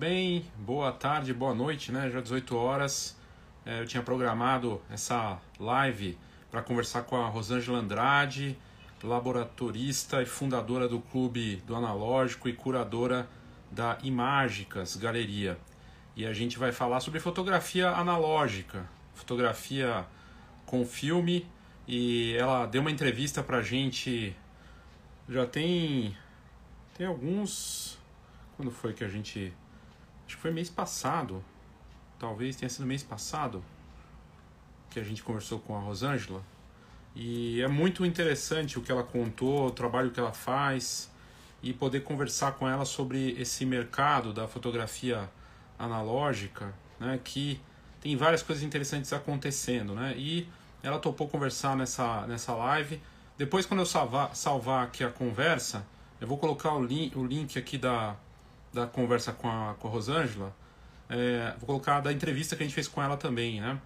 bem? Boa tarde, boa noite, né? Já 18 horas. É, eu tinha programado essa live para conversar com a Rosângela Andrade, laboratorista e fundadora do Clube do Analógico e curadora da Imágicas Galeria. E a gente vai falar sobre fotografia analógica, fotografia com filme. E ela deu uma entrevista para a gente já tem tem alguns quando foi que a gente acho que foi mês passado talvez tenha sido mês passado que a gente conversou com a Rosângela e é muito interessante o que ela contou, o trabalho que ela faz e poder conversar com ela sobre esse mercado da fotografia analógica, né, que tem várias coisas interessantes acontecendo, né? E ela topou conversar nessa, nessa live. Depois, quando eu salvar, salvar aqui a conversa, eu vou colocar o link, o link aqui da, da conversa com a, com a Rosângela. É, vou colocar da entrevista que a gente fez com ela também, né?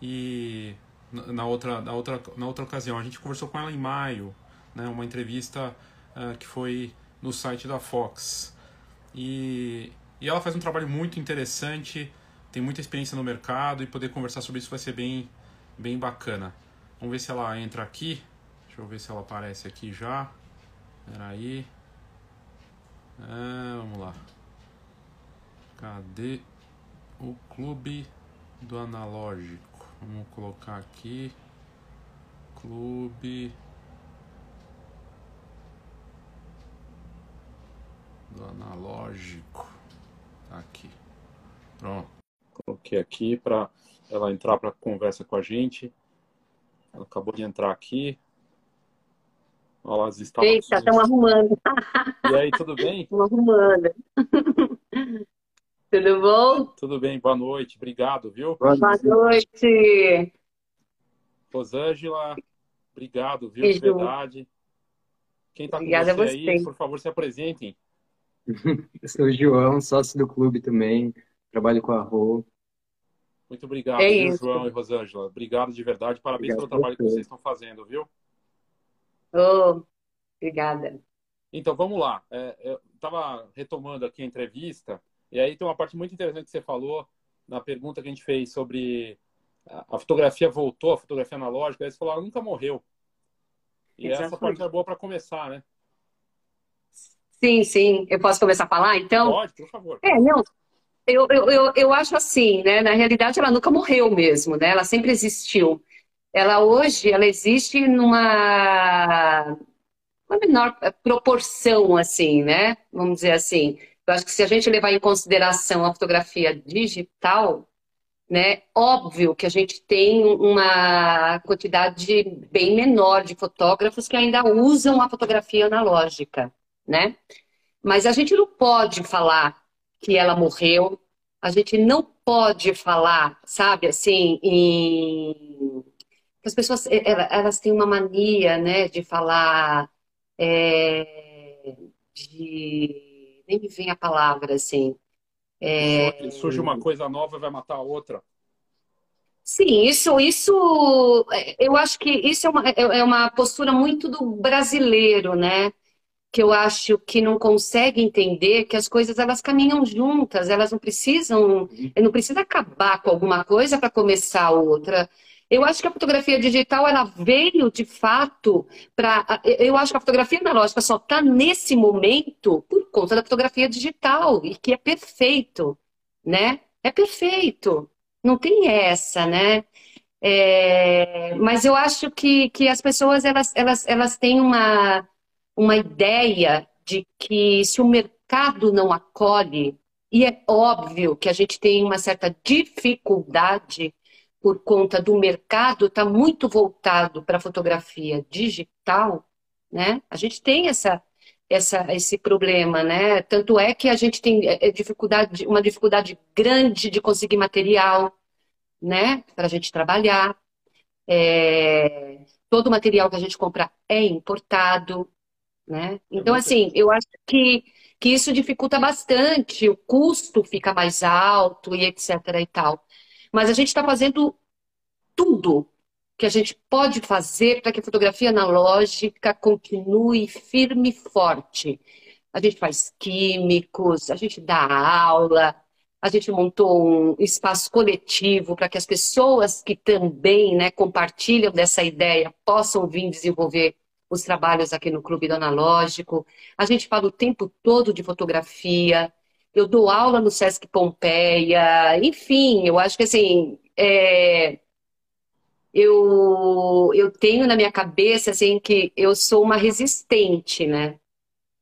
E na outra, na outra, na outra ocasião. A gente conversou com ela em maio, né, uma entrevista uh, que foi no site da Fox. E, e ela faz um trabalho muito interessante, tem muita experiência no mercado e poder conversar sobre isso vai ser bem, bem bacana. Vamos ver se ela entra aqui. Deixa eu ver se ela aparece aqui já. Peraí. Lá. Cadê o clube do analógico? Vamos colocar aqui. Clube. Do analógico. Tá aqui. Pronto. Coloquei aqui para ela entrar para conversa com a gente. Ela acabou de entrar aqui. Olha lá as instalações. Eita, estão arrumando. E aí, tudo bem? Estão arrumando. Tudo bom? Tudo bem, boa noite, obrigado, viu? Boa noite. Rosângela, obrigado, viu? De verdade. Quem está com você, você aí, por favor, se apresentem. Eu sou o João, sócio do clube também, trabalho com a Rô. Muito obrigado, é viu, João e Rosângela. Obrigado de verdade, parabéns obrigado pelo trabalho que vocês estão fazendo, viu? Oh, obrigada. Então, vamos lá. É, eu estava retomando aqui a entrevista e aí tem uma parte muito interessante que você falou na pergunta que a gente fez sobre a fotografia voltou, a fotografia analógica, aí você falou, ela nunca morreu. E Exatamente. essa parte é boa para começar, né? Sim, sim. Eu posso começar a falar, então? Pode, por favor. É, não. Eu, eu, eu, eu acho assim, né? Na realidade, ela nunca morreu mesmo, né? Ela sempre existiu. Ela hoje, ela existe numa uma menor proporção, assim, né? Vamos dizer assim. Eu acho que se a gente levar em consideração a fotografia digital, né, óbvio que a gente tem uma quantidade bem menor de fotógrafos que ainda usam a fotografia analógica, né? Mas a gente não pode falar que ela morreu, a gente não pode falar, sabe, assim, em... as pessoas elas têm uma mania, né, de falar é... de nem me vem a palavra, assim. É... Surge uma coisa nova e vai matar a outra. Sim, isso, isso, eu acho que isso é uma, é, é uma postura muito do brasileiro, né? Que eu acho que não consegue entender que as coisas elas caminham juntas, elas não precisam, uhum. não precisa acabar com alguma coisa para começar outra. Eu acho que a fotografia digital ela veio de fato para. Eu acho que a fotografia analógica só está nesse momento por conta da fotografia digital e que é perfeito, né? É perfeito. Não tem essa, né? É... mas eu acho que, que as pessoas elas, elas, elas têm uma, uma ideia de que se o mercado não acolhe, e é óbvio que a gente tem uma certa dificuldade por conta do mercado está muito voltado para a fotografia digital, né? A gente tem essa, essa, esse problema, né? Tanto é que a gente tem é, é dificuldade, uma dificuldade grande de conseguir material, né? Para a gente trabalhar. É, todo o material que a gente compra é importado, né? Então, assim, eu acho que, que isso dificulta bastante, o custo fica mais alto e etc e tal. Mas a gente está fazendo tudo que a gente pode fazer para que a fotografia analógica continue firme e forte. a gente faz químicos, a gente dá aula, a gente montou um espaço coletivo para que as pessoas que também né, compartilham dessa ideia possam vir desenvolver os trabalhos aqui no Clube do Analógico. A gente fala o tempo todo de fotografia. Eu dou aula no Sesc Pompeia. Enfim, eu acho que assim, é... eu, eu tenho na minha cabeça assim que eu sou uma resistente, né?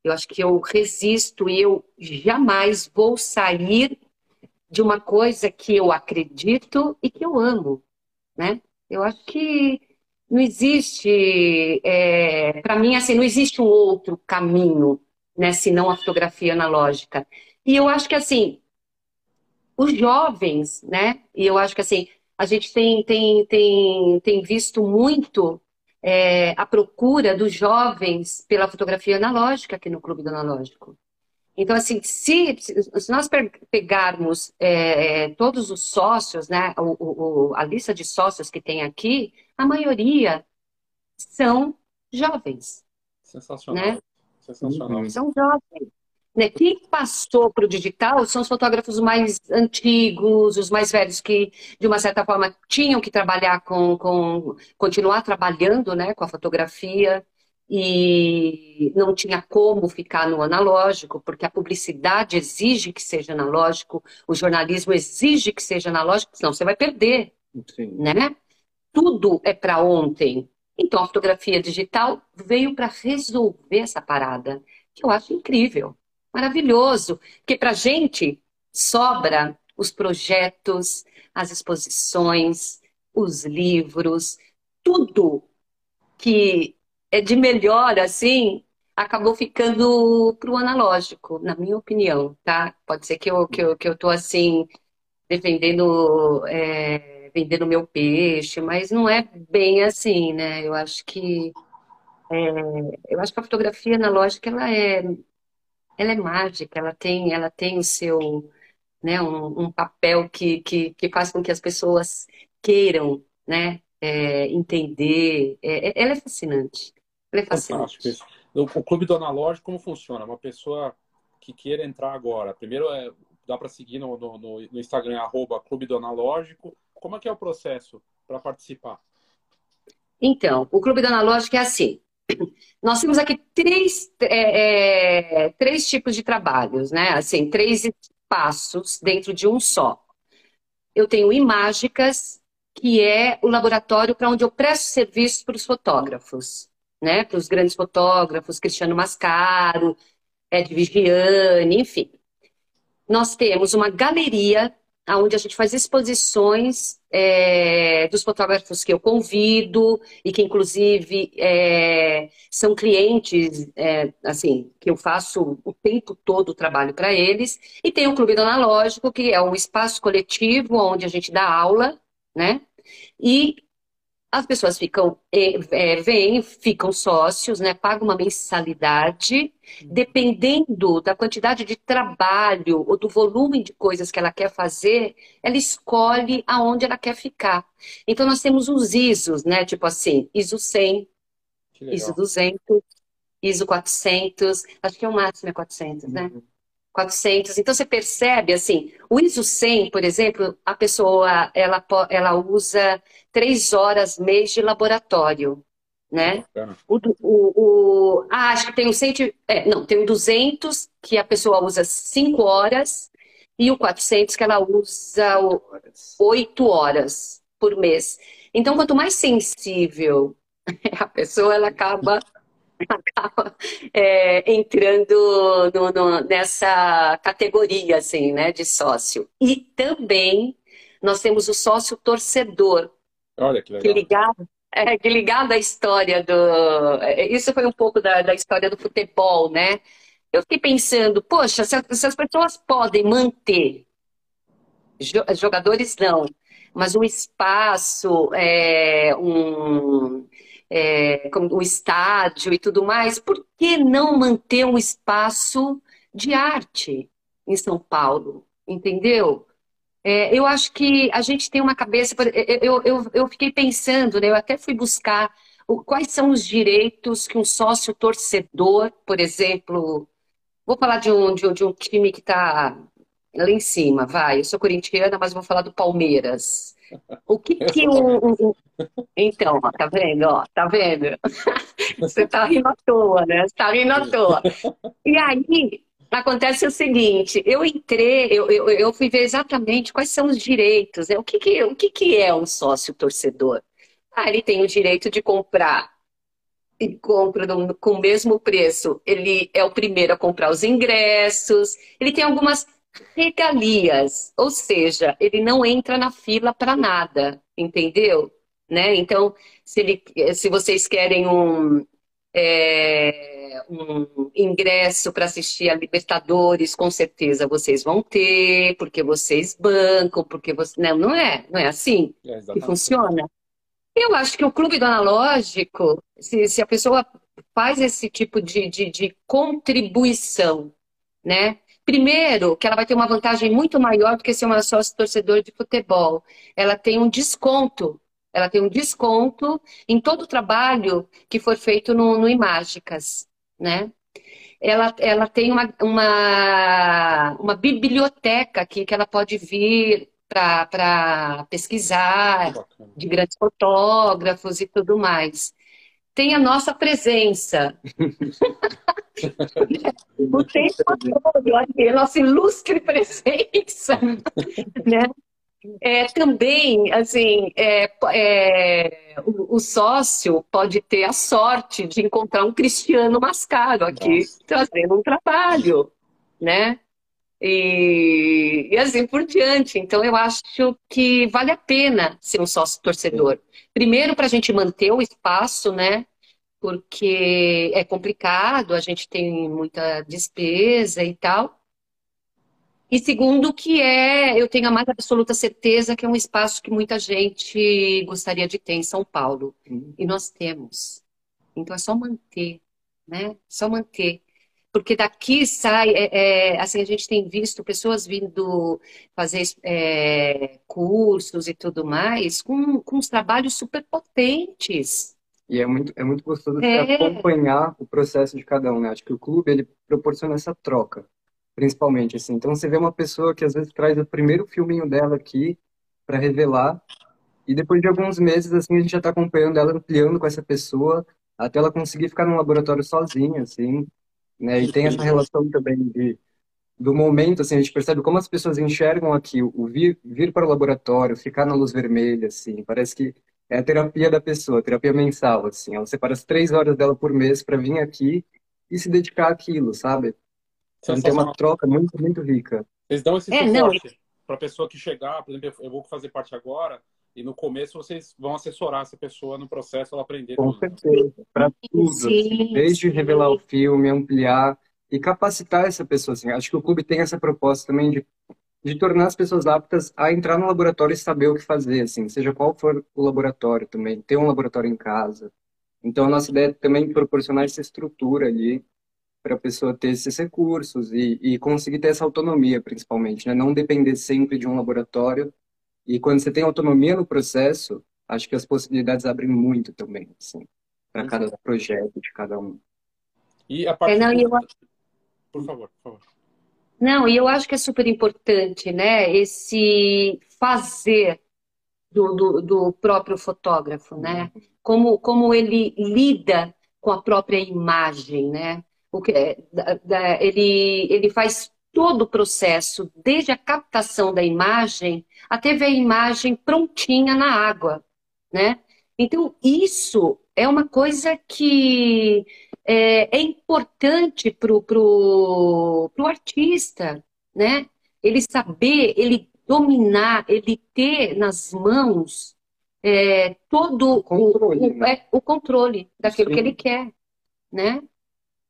Eu acho que eu resisto e eu jamais vou sair de uma coisa que eu acredito e que eu amo, né? Eu acho que não existe, é, para mim, assim, não existe um outro caminho, né, senão a fotografia analógica. E eu acho que, assim, os jovens, né, e eu acho que, assim, a gente tem, tem, tem, tem visto muito é, a procura dos jovens pela fotografia analógica aqui no Clube do Analógico. Então, assim, se, se nós pegarmos é, todos os sócios, né, o, o, a lista de sócios que tem aqui, a maioria são jovens. Sensacional. Né? Sensacional. São jovens. Né? Quem passou para o digital são os fotógrafos mais antigos, os mais velhos que, de uma certa forma, tinham que trabalhar com, com continuar trabalhando né, com a fotografia e não tinha como ficar no analógico, porque a publicidade exige que seja analógico, o jornalismo exige que seja analógico, senão você vai perder, Sim. né? Tudo é para ontem. Então a fotografia digital veio para resolver essa parada, que eu acho incrível, maravilhoso, porque para gente sobra os projetos, as exposições, os livros, tudo que é de melhor, assim, acabou ficando para o analógico, na minha opinião, tá? Pode ser que eu, que eu, que eu tô, assim, defendendo, é, vendendo meu peixe, mas não é bem assim, né? Eu acho que é, eu acho que a fotografia analógica, ela é, ela é mágica, ela tem, ela tem o seu, né, um, um papel que, que, que faz com que as pessoas queiram, né, é, entender. É, é ela é fascinante. Ele é Fantástico isso. O clube do analógico, como funciona? Uma pessoa que queira entrar agora. Primeiro, é, dá para seguir no, no, no, Instagram, arroba clube do analógico. Como é que é o processo para participar? Então, o clube do analógico é assim. Nós temos aqui três, é, é, três tipos de trabalhos, né? Assim, três espaços dentro de um só. Eu tenho Imágicas, que é o laboratório para onde eu presto serviço para os fotógrafos né? Para os grandes fotógrafos, Cristiano Mascaro, Ed Vigiani, enfim. Nós temos uma galeria onde a gente faz exposições é, dos fotógrafos que eu convido e que inclusive é, são clientes, é, assim, que eu faço o tempo todo o trabalho para eles. E tem o Clube do Analógico, que é um espaço coletivo onde a gente dá aula, né? E as pessoas ficam, é, é, vêm, ficam sócios, né, pagam uma mensalidade, dependendo da quantidade de trabalho ou do volume de coisas que ela quer fazer, ela escolhe aonde ela quer ficar. Então nós temos os ISOs, né, tipo assim, ISO 100, ISO 200, ISO 400, acho que é o máximo é 400, né? Uhum. 400. Então você percebe assim, o ISO 100, por exemplo, a pessoa ela, ela usa três horas mês de laboratório, né? O, o, o, ah, acho que tem o 100, é, não, tem o 200 que a pessoa usa cinco horas e o 400 que ela usa oito horas por mês. Então, quanto mais sensível a pessoa, ela acaba acaba é, entrando no, no, nessa categoria assim, né, de sócio. E também nós temos o sócio torcedor. Olha que legal. Que ligado, é, que ligado à história do. É, isso foi um pouco da, da história do futebol, né? Eu fiquei pensando, poxa, se, se as pessoas podem manter, jogadores não, mas um espaço, é, um, é, como o estádio e tudo mais, por que não manter um espaço de arte em São Paulo? Entendeu? É, eu acho que a gente tem uma cabeça. Eu, eu, eu fiquei pensando, né? eu até fui buscar quais são os direitos que um sócio torcedor, por exemplo, Vou falar de um, de um, de um time que está lá em cima, vai. Eu sou corintiana, mas vou falar do Palmeiras. O que que o, Então, ó, tá vendo? Ó, tá vendo? Você tá rindo à toa, né? Você tá rindo à toa. E aí, acontece o seguinte, eu entrei, eu, eu, eu fui ver exatamente quais são os direitos, né? O que que, o que que é um sócio torcedor? Ah, ele tem o direito de comprar e compra com o mesmo preço. Ele é o primeiro a comprar os ingressos, ele tem algumas regalias, ou seja, ele não entra na fila para nada, entendeu? Né? Então, se, ele, se vocês querem um, é, um ingresso para assistir a Libertadores, com certeza vocês vão ter, porque vocês bancam, porque você. Não, não é, não é assim é que funciona. Eu acho que o clube do analógico, se, se a pessoa faz esse tipo de, de, de contribuição, né? Primeiro, que ela vai ter uma vantagem muito maior do que ser uma sócio torcedor de futebol. Ela tem um desconto. Ela tem um desconto em todo o trabalho que for feito no, no Imágicas, né? Ela, ela tem uma, uma, uma biblioteca aqui que ela pode vir para pesquisar, de grandes fotógrafos e tudo mais tem a nossa presença. o tempo todo, a nossa ilustre presença, né? É, também, assim, é, é, o, o, sócio pode ter a sorte de encontrar um Cristiano Mascaro aqui, Nossa. trazendo um trabalho, né? E, e, assim por diante. Então, eu acho que vale a pena ser um sócio torcedor. Primeiro, para a gente manter o espaço, né? Porque é complicado, a gente tem muita despesa e tal. E segundo, que é, eu tenho a mais absoluta certeza que é um espaço que muita gente gostaria de ter em São Paulo. Uhum. E nós temos. Então é só manter, né? Só manter porque daqui sai, é, é, assim, a gente tem visto pessoas vindo fazer é, cursos e tudo mais com, com uns trabalhos super potentes. E é muito, é muito gostoso é. acompanhar o processo de cada um, né? Acho que o clube, ele proporciona essa troca, principalmente, assim. Então, você vê uma pessoa que às vezes traz o primeiro filminho dela aqui para revelar, e depois de alguns meses, assim, a gente já está acompanhando ela, ampliando com essa pessoa, até ela conseguir ficar num laboratório sozinha, assim, né? E tem essa relação também de, do momento, assim, a gente percebe como as pessoas enxergam aqui o vir, vir para o laboratório, ficar na luz vermelha, assim, parece que é a terapia da pessoa, terapia mensal, assim, ela separa as três horas dela por mês para vir aqui e se dedicar àquilo, sabe? Então tem uma troca muito, muito rica. Eles dão esse suporte é, para a pessoa que chegar, por exemplo, eu vou fazer parte agora, e no começo vocês vão assessorar essa pessoa no processo, ela aprender Com tudo. certeza, para tudo. Assim, desde revelar o filme, ampliar e capacitar essa pessoa. Assim. Acho que o clube tem essa proposta também de, de tornar as pessoas aptas a entrar no laboratório e saber o que fazer, assim, seja qual for o laboratório também, ter um laboratório em casa. Então, a nossa ideia é também proporcionar essa estrutura ali para a pessoa ter esses recursos e, e conseguir ter essa autonomia, principalmente, né? não depender sempre de um laboratório e quando você tem autonomia no processo, acho que as possibilidades abrem muito também, assim, para cada projeto de cada um. E a parte. É, não, eu... Por favor, por favor. Não, e eu acho que é super importante, né? Esse fazer do, do, do próprio fotógrafo, né? Como, como ele lida com a própria imagem, né? O que, é, ele, ele faz todo o processo, desde a captação da imagem até ver a imagem prontinha na água, né? Então, isso é uma coisa que é, é importante para o pro, pro artista, né? Ele saber, ele dominar, ele ter nas mãos é, todo o controle, o, né? é, o controle daquilo Sim. que ele quer, né?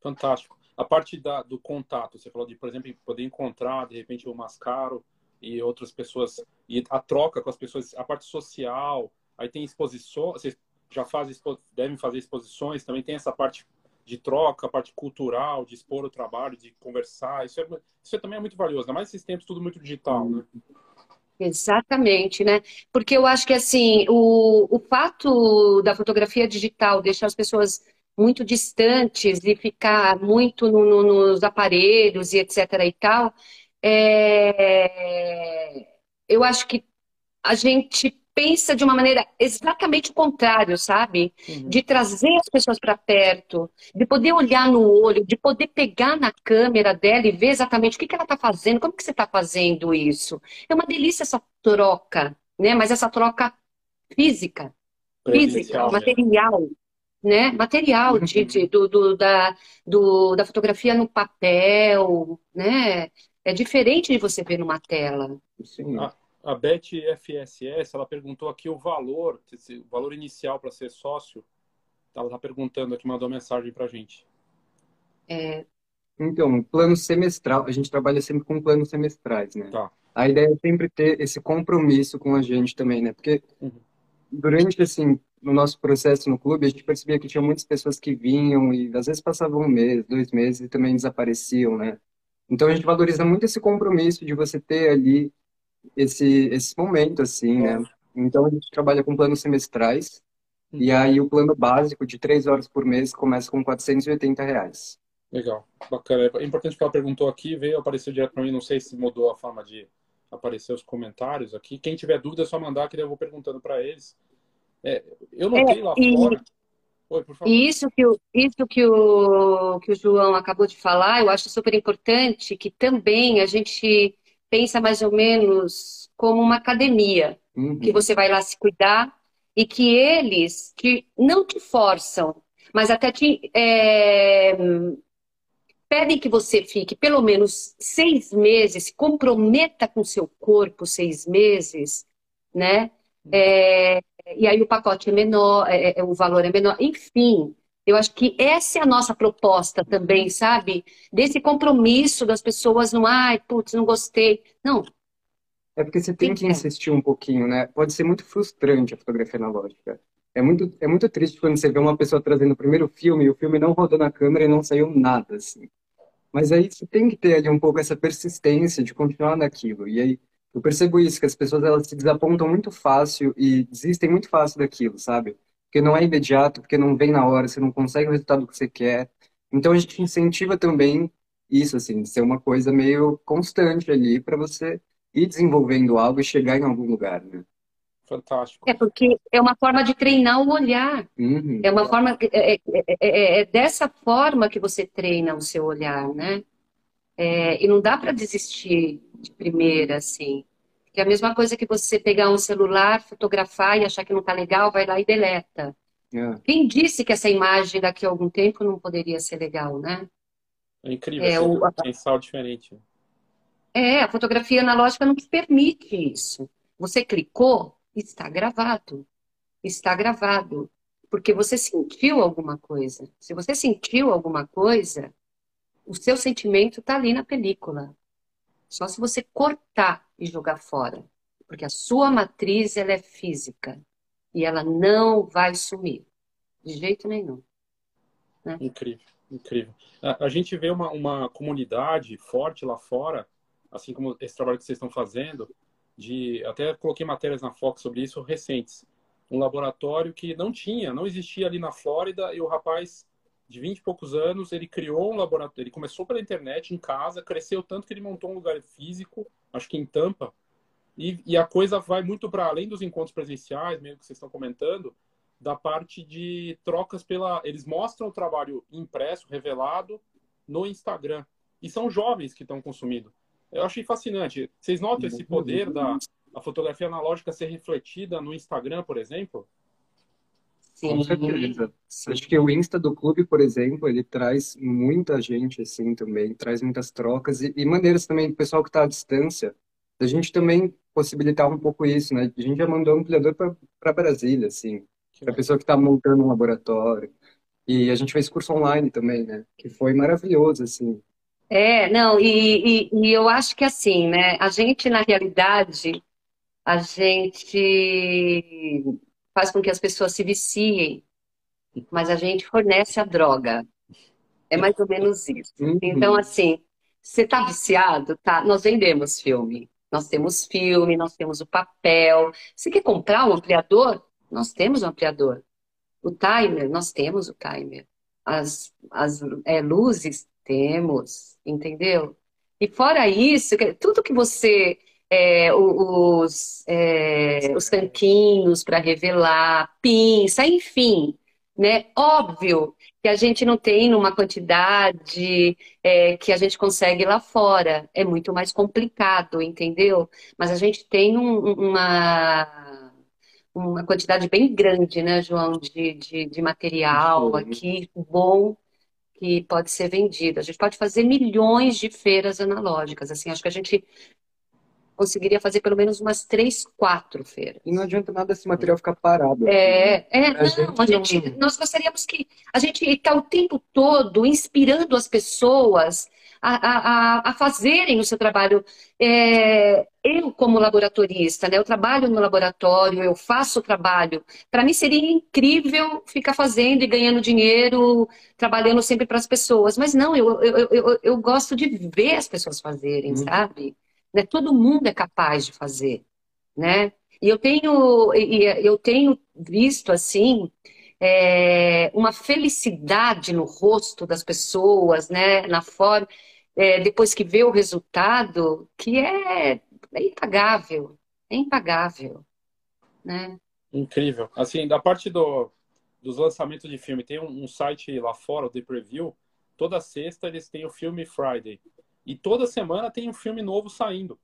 Fantástico. A parte da, do contato, você falou de, por exemplo, poder encontrar, de repente, o Mascaro e outras pessoas, e a troca com as pessoas, a parte social, aí tem exposições, vocês já fazem, devem fazer exposições, também tem essa parte de troca, a parte cultural, de expor o trabalho, de conversar, isso, é, isso é, também é muito valioso, ainda mais esses tempos tudo muito digital, né? Exatamente, né? Porque eu acho que assim, o, o fato da fotografia digital deixar as pessoas muito distantes e ficar muito no, no, nos aparelhos e etc. e tal, é... eu acho que a gente pensa de uma maneira exatamente o contrário, sabe? Uhum. De trazer as pessoas para perto, de poder olhar no olho, de poder pegar na câmera dela e ver exatamente o que, que ela está fazendo, como que você está fazendo isso. É uma delícia essa troca, né? Mas essa troca física, física, material, né? Material de, de do, do, da, do, da fotografia no papel, né? É diferente de você ver numa tela. Sim. Ah a Beth FSS, ela perguntou aqui o valor, o valor inicial para ser sócio. Ela está perguntando aqui, mandou mensagem para a gente. É... Então, plano semestral, a gente trabalha sempre com planos semestrais, né? Tá. A ideia é sempre ter esse compromisso com a gente também, né? Porque uhum. durante, assim, no nosso processo no clube, a gente percebia que tinha muitas pessoas que vinham e às vezes passavam um mês, dois meses e também desapareciam, né? Então a gente valoriza muito esse compromisso de você ter ali esse, esse momento, assim, né? Então a gente trabalha com planos semestrais, e uhum. aí o plano básico de três horas por mês começa com 480 reais. Legal, bacana. É importante que ela perguntou aqui, veio aparecer direto para mim, não sei se mudou a forma de aparecer os comentários aqui. Quem tiver dúvida é só mandar, que eu vou perguntando para eles. É, eu notei é, lá e, fora. Oi, por favor. E isso que, o, isso que o, que o João acabou de falar, eu acho super importante que também a gente pensa mais ou menos como uma academia, uhum. que você vai lá se cuidar e que eles te, não te forçam, mas até te é, pedem que você fique pelo menos seis meses, se comprometa com seu corpo seis meses, né? Uhum. É, e aí o pacote é menor, é, é, o valor é menor, enfim. Eu acho que essa é a nossa proposta também, sabe? Desse compromisso das pessoas não, ai, putz, não gostei. Não. É porque você tem que insistir um pouquinho, né? Pode ser muito frustrante a fotografia analógica. É muito, é muito triste quando você vê uma pessoa trazendo o primeiro filme e o filme não rodou na câmera e não saiu nada, assim. Mas aí você tem que ter ali um pouco essa persistência de continuar naquilo. E aí eu percebo isso, que as pessoas elas se desapontam muito fácil e desistem muito fácil daquilo, sabe? porque não é imediato, porque não vem na hora, você não consegue o resultado que você quer. Então a gente incentiva também isso, assim, ser uma coisa meio constante ali para você ir desenvolvendo algo e chegar em algum lugar, né? Fantástico. É porque é uma forma de treinar o olhar. Uhum. É uma forma é, é, é, é, dessa forma que você treina o seu olhar, né? E não dá para desistir de primeira, assim. Que é a mesma coisa que você pegar um celular, fotografar e achar que não está legal, vai lá e deleta. É. Quem disse que essa imagem daqui a algum tempo não poderia ser legal, né? É incrível, é, o, um pensar diferente. É, a fotografia analógica não te permite isso. Você clicou, está gravado. Está gravado. Porque você sentiu alguma coisa. Se você sentiu alguma coisa, o seu sentimento está ali na película. Só se você cortar e jogar fora. Porque a sua matriz ela é física e ela não vai sumir. De jeito nenhum. Né? Incrível, incrível. A, a, gente vê uma, uma comunidade forte lá fora, assim como esse trabalho que vocês estão fazendo, de até coloquei matérias na Fox sobre isso recentes. Um laboratório que não tinha, não existia ali na Flórida, e o rapaz de 20 e poucos anos, ele criou um laboratório, ele começou pela internet em casa, cresceu tanto que ele montou um lugar físico, acho que em Tampa, e, e a coisa vai muito para além dos encontros presenciais, mesmo que vocês estão comentando, da parte de trocas pela. Eles mostram o trabalho impresso, revelado no Instagram. E são jovens que estão consumindo. Eu achei fascinante. Vocês notam esse poder da a fotografia analógica ser refletida no Instagram, por exemplo? Sim. Com certeza. Acho que o Insta do clube, por exemplo, ele traz muita gente assim também, traz muitas trocas e, e maneiras também do pessoal que está à distância, da gente também possibilitar um pouco isso, né? A gente já mandou um ampliador para Brasília, assim, para a pessoa que está montando um laboratório. E a gente fez curso online também, né? Que foi maravilhoso, assim. É, não, e, e, e eu acho que assim, né? A gente, na realidade, a gente faz com que as pessoas se viciem, mas a gente fornece a droga. É mais ou menos isso. Uhum. Então, assim, você está viciado? Tá, nós vendemos filme. Nós temos filme, nós temos o papel. Você quer comprar um ampliador? Nós temos um ampliador. O timer, nós temos o timer. as, as é, luzes? Temos, entendeu? E fora isso, tudo que você. É, os, é, os tanquinhos para revelar, pinça, enfim, né? Óbvio que a gente não tem numa quantidade é, que a gente consegue lá fora. É muito mais complicado, entendeu? Mas a gente tem um, uma, uma quantidade bem grande, né, João, de, de, de material aqui bom que pode ser vendido. A gente pode fazer milhões de feiras analógicas. Assim, acho que a gente conseguiria fazer pelo menos umas três, quatro feiras. E não adianta nada esse material ficar parado. É, é a não, gente a gente, não... nós gostaríamos que a gente está o tempo todo inspirando as pessoas a, a, a fazerem o seu trabalho. É, eu, como laboratorista, né, eu trabalho no laboratório, eu faço o trabalho. Para mim seria incrível ficar fazendo e ganhando dinheiro, trabalhando sempre para as pessoas. Mas não, eu, eu, eu, eu, gosto de ver as pessoas fazerem, hum. sabe? Né? Todo mundo é capaz de fazer, né? E eu tenho, eu tenho visto assim é, uma felicidade no rosto das pessoas, né? Na forma, é, depois que vê o resultado, que é, é impagável, é impagável, né? Incrível. Assim, da parte do, dos lançamentos de filme, tem um, um site lá fora, o The Preview. Toda sexta eles têm o filme Friday. E toda semana tem um filme novo saindo,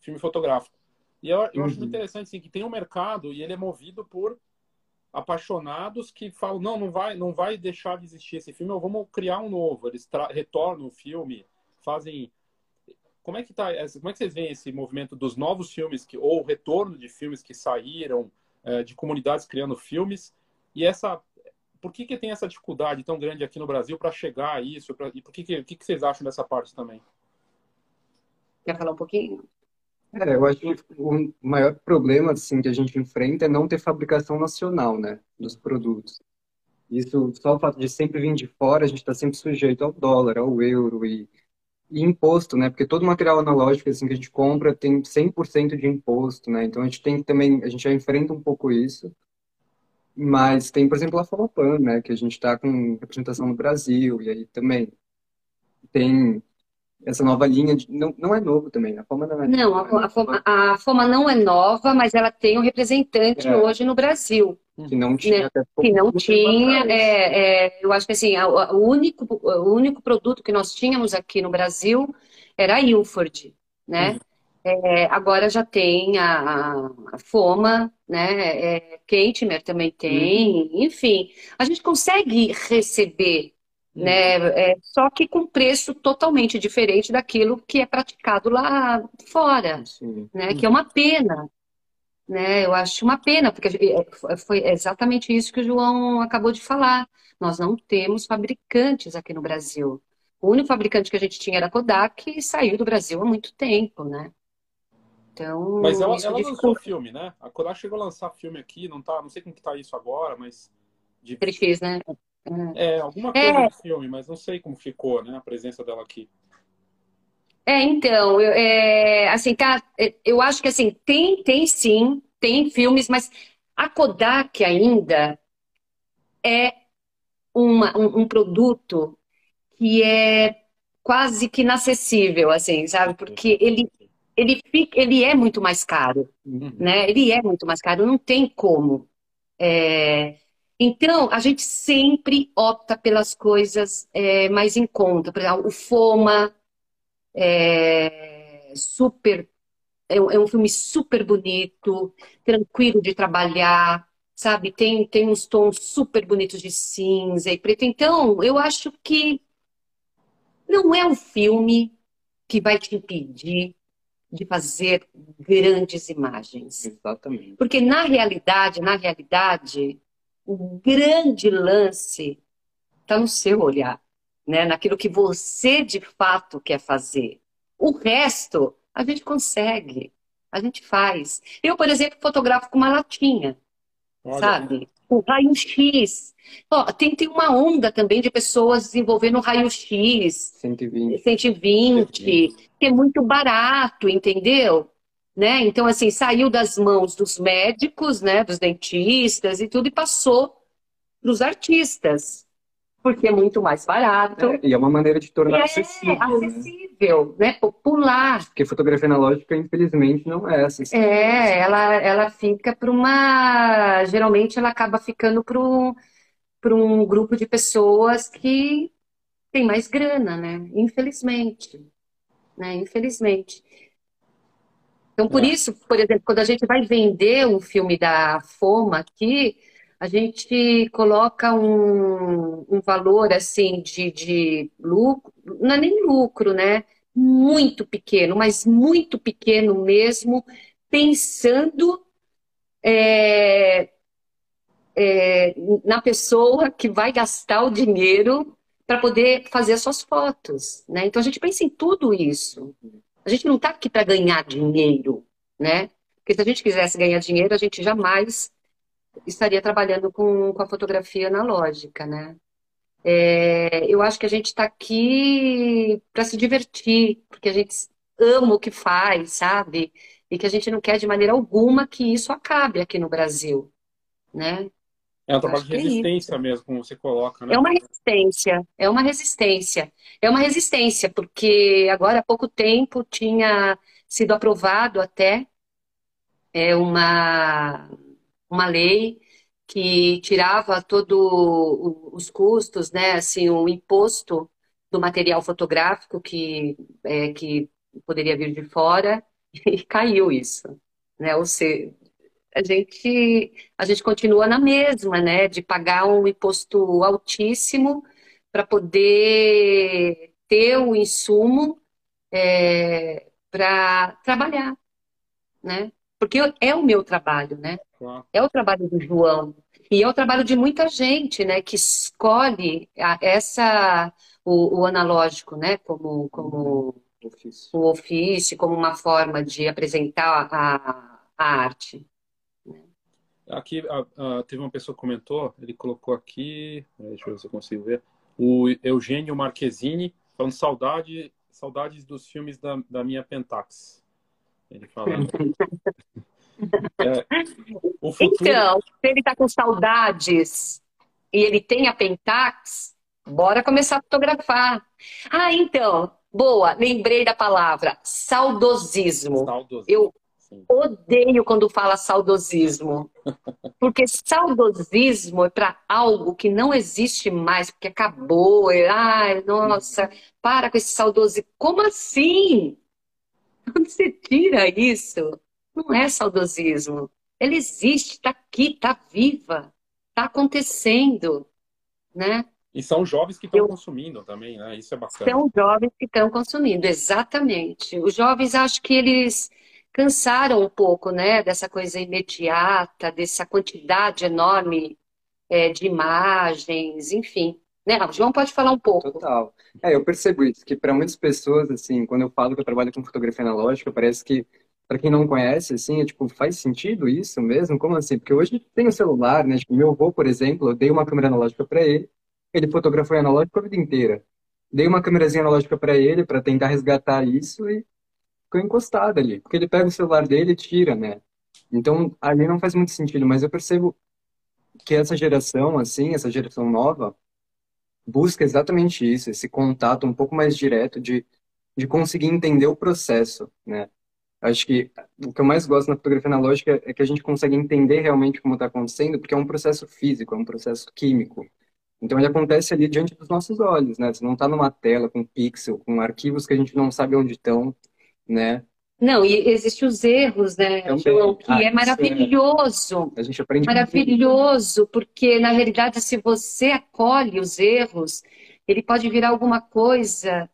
filme fotográfico. E eu, eu uhum. acho muito interessante assim, que tem um mercado e ele é movido por apaixonados que falam não, não vai, não vai deixar de existir esse filme, ou vamos criar um novo. Eles retornam o filme, fazem como é que tá, como é que vocês veem esse movimento dos novos filmes que ou o retorno de filmes que saíram é, de comunidades criando filmes e essa por que, que tem essa dificuldade tão grande aqui no Brasil para chegar a isso? Pra, e por que, que, que, que vocês acham dessa parte também? Quer falar um pouquinho? É, eu acho que o maior problema assim, que a gente enfrenta é não ter fabricação nacional né, dos produtos. Isso, só o fato de sempre vir de fora, a gente está sempre sujeito ao dólar, ao euro e, e, imposto, né? Porque todo material analógico assim, que a gente compra tem 100% de imposto, né? Então a gente tem também, a gente já enfrenta um pouco isso. Mas tem, por exemplo, a Famapan, né, que a gente está com representação no Brasil, e aí também tem essa nova linha, de, não, não é novo também, a Foma não é Não, a, a, Foma, a Foma não é nova, mas ela tem um representante é. hoje no Brasil. Que não tinha. Né? Que não tinha, é, é, eu acho que assim, o, único, o único produto que nós tínhamos aqui no Brasil era a Ilford, né? Uhum. É, agora já tem a, a Foma, né? É, Kentmer também tem, uhum. enfim. A gente consegue receber, uhum. né? É, só que com preço totalmente diferente daquilo que é praticado lá fora, Sim. né? Uhum. Que é uma pena, né? Eu acho uma pena, porque é, foi exatamente isso que o João acabou de falar. Nós não temos fabricantes aqui no Brasil. O único fabricante que a gente tinha era a Kodak e saiu do Brasil há muito tempo, né? Então, mas ela, ela lançou filme, né? A Kodak chegou a lançar filme aqui, não tá, não sei como que tá isso agora, mas de... Fez, né? É, alguma coisa é. de filme, mas não sei como ficou, né, a presença dela aqui. É, então, eu, é, assim, tá, é, eu acho que assim, tem, tem sim, tem filmes, mas a Kodak ainda é uma, um, um produto que é quase que inacessível, assim, sabe? Porque ele ele, fica, ele é muito mais caro, uhum. né? Ele é muito mais caro, não tem como. É... Então, a gente sempre opta pelas coisas é, mais em conta. Por exemplo, o Foma é super é um, é um filme super bonito, tranquilo de trabalhar, sabe? Tem, tem uns tons super bonitos de cinza e preto. Então, eu acho que não é um filme que vai te impedir de fazer grandes imagens. Exatamente. Porque na realidade, na realidade, o grande lance está no seu olhar, né? Naquilo que você de fato quer fazer. O resto a gente consegue, a gente faz. Eu, por exemplo, fotografo com uma latinha, Olha. sabe? O raio-x. Tem, tem uma onda também de pessoas desenvolvendo raio-x. 120. 120, que é muito barato, entendeu? Né? Então, assim, saiu das mãos dos médicos, né, dos dentistas e tudo, e passou para os artistas. Porque é muito mais barato. É, e é uma maneira de tornar é, acessível. acessível, né? né? Popular. Porque fotografia analógica, infelizmente, não é acessível. É, ela, ela fica para uma. Geralmente ela acaba ficando para um, um grupo de pessoas que tem mais grana, né? Infelizmente. Né? Infelizmente. Então, por é. isso, por exemplo, quando a gente vai vender um filme da Foma aqui, a gente coloca um, um valor assim de, de lucro, não é nem lucro, né? Muito pequeno, mas muito pequeno mesmo, pensando é, é, na pessoa que vai gastar o dinheiro para poder fazer as suas fotos, né? Então a gente pensa em tudo isso. A gente não está aqui para ganhar dinheiro, né? Porque se a gente quisesse ganhar dinheiro, a gente jamais estaria trabalhando com, com a fotografia analógica, né? É, eu acho que a gente está aqui para se divertir, porque a gente ama o que faz, sabe? E que a gente não quer de maneira alguma que isso acabe aqui no Brasil, né? É um trabalho de é resistência é mesmo, como você coloca, né? É uma resistência, é uma resistência. É uma resistência, porque agora há pouco tempo tinha sido aprovado até é uma uma lei que tirava todos os custos, né, assim, o imposto do material fotográfico que, é, que poderia vir de fora e caiu isso, né? Ou seja, a gente a gente continua na mesma, né, de pagar um imposto altíssimo para poder ter o insumo é, para trabalhar, né? Porque é o meu trabalho, né? É o trabalho do João. E é o trabalho de muita gente, né, que escolhe essa, o, o analógico, né, como, como ofício. o ofício, como uma forma de apresentar a, a arte. Né. Aqui teve uma pessoa que comentou, ele colocou aqui, deixa eu ver se eu consigo ver, o Eugênio Marquezini, falando saudade, saudades dos filmes da, da minha Pentax. Ele fala. É, futuro... Então, se ele está com saudades e ele tem a Pentax, bora começar a fotografar. Ah, então, boa, lembrei da palavra, saudosismo. saudosismo. Eu Sim. odeio quando fala saudosismo. Porque saudosismo é para algo que não existe mais, porque acabou. É, ai, nossa, para com esse saudosismo. Como assim? Onde você tira isso? Não é saudosismo. Ela existe, está aqui, está viva, está acontecendo, né? E são jovens que estão consumindo também, né? Isso é bacana. São jovens que estão consumindo, exatamente. Os jovens, acho que eles cansaram um pouco, né? Dessa coisa imediata, dessa quantidade enorme é, de imagens, enfim. Né? O João pode falar um pouco. Total. É, eu percebo isso, que para muitas pessoas, assim, quando eu falo que eu trabalho com fotografia analógica, parece que para quem não conhece, assim, é, tipo, faz sentido isso mesmo? Como assim? Porque hoje tem o celular, né? Tipo, meu avô, por exemplo, eu dei uma câmera analógica para ele, ele fotografou analógico a vida inteira. Dei uma câmerazinha analógica para ele para tentar resgatar isso e ficou encostado ali, porque ele pega o celular dele e tira, né? Então, ali não faz muito sentido, mas eu percebo que essa geração, assim, essa geração nova, busca exatamente isso, esse contato um pouco mais direto de, de conseguir entender o processo, né? Acho que o que eu mais gosto na fotografia analógica é que a gente consegue entender realmente como está acontecendo, porque é um processo físico, é um processo químico. Então ele acontece ali diante dos nossos olhos, né? Você não está numa tela com pixel, com arquivos que a gente não sabe onde estão, né? Não, e existem os erros, né, Também. João, que ah, é maravilhoso. É... A gente aprende Maravilhoso, porque na realidade, se você acolhe os erros, ele pode virar alguma coisa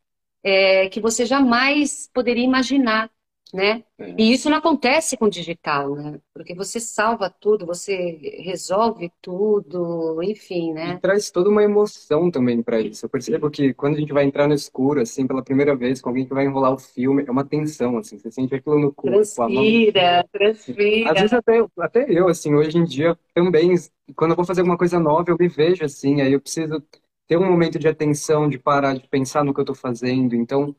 é, que você jamais poderia imaginar né? É. E isso não acontece com digital, né? Porque você salva tudo, você resolve tudo, enfim, né? E traz toda uma emoção também para isso. Eu percebo que quando a gente vai entrar no escuro, assim, pela primeira vez, com alguém que vai enrolar o filme, é uma tensão, assim, você sente aquilo no corpo. Transpira, transpira. Às vezes até, até eu, assim, hoje em dia também, quando eu vou fazer alguma coisa nova, eu me vejo assim, aí eu preciso ter um momento de atenção, de parar, de pensar no que eu estou fazendo, então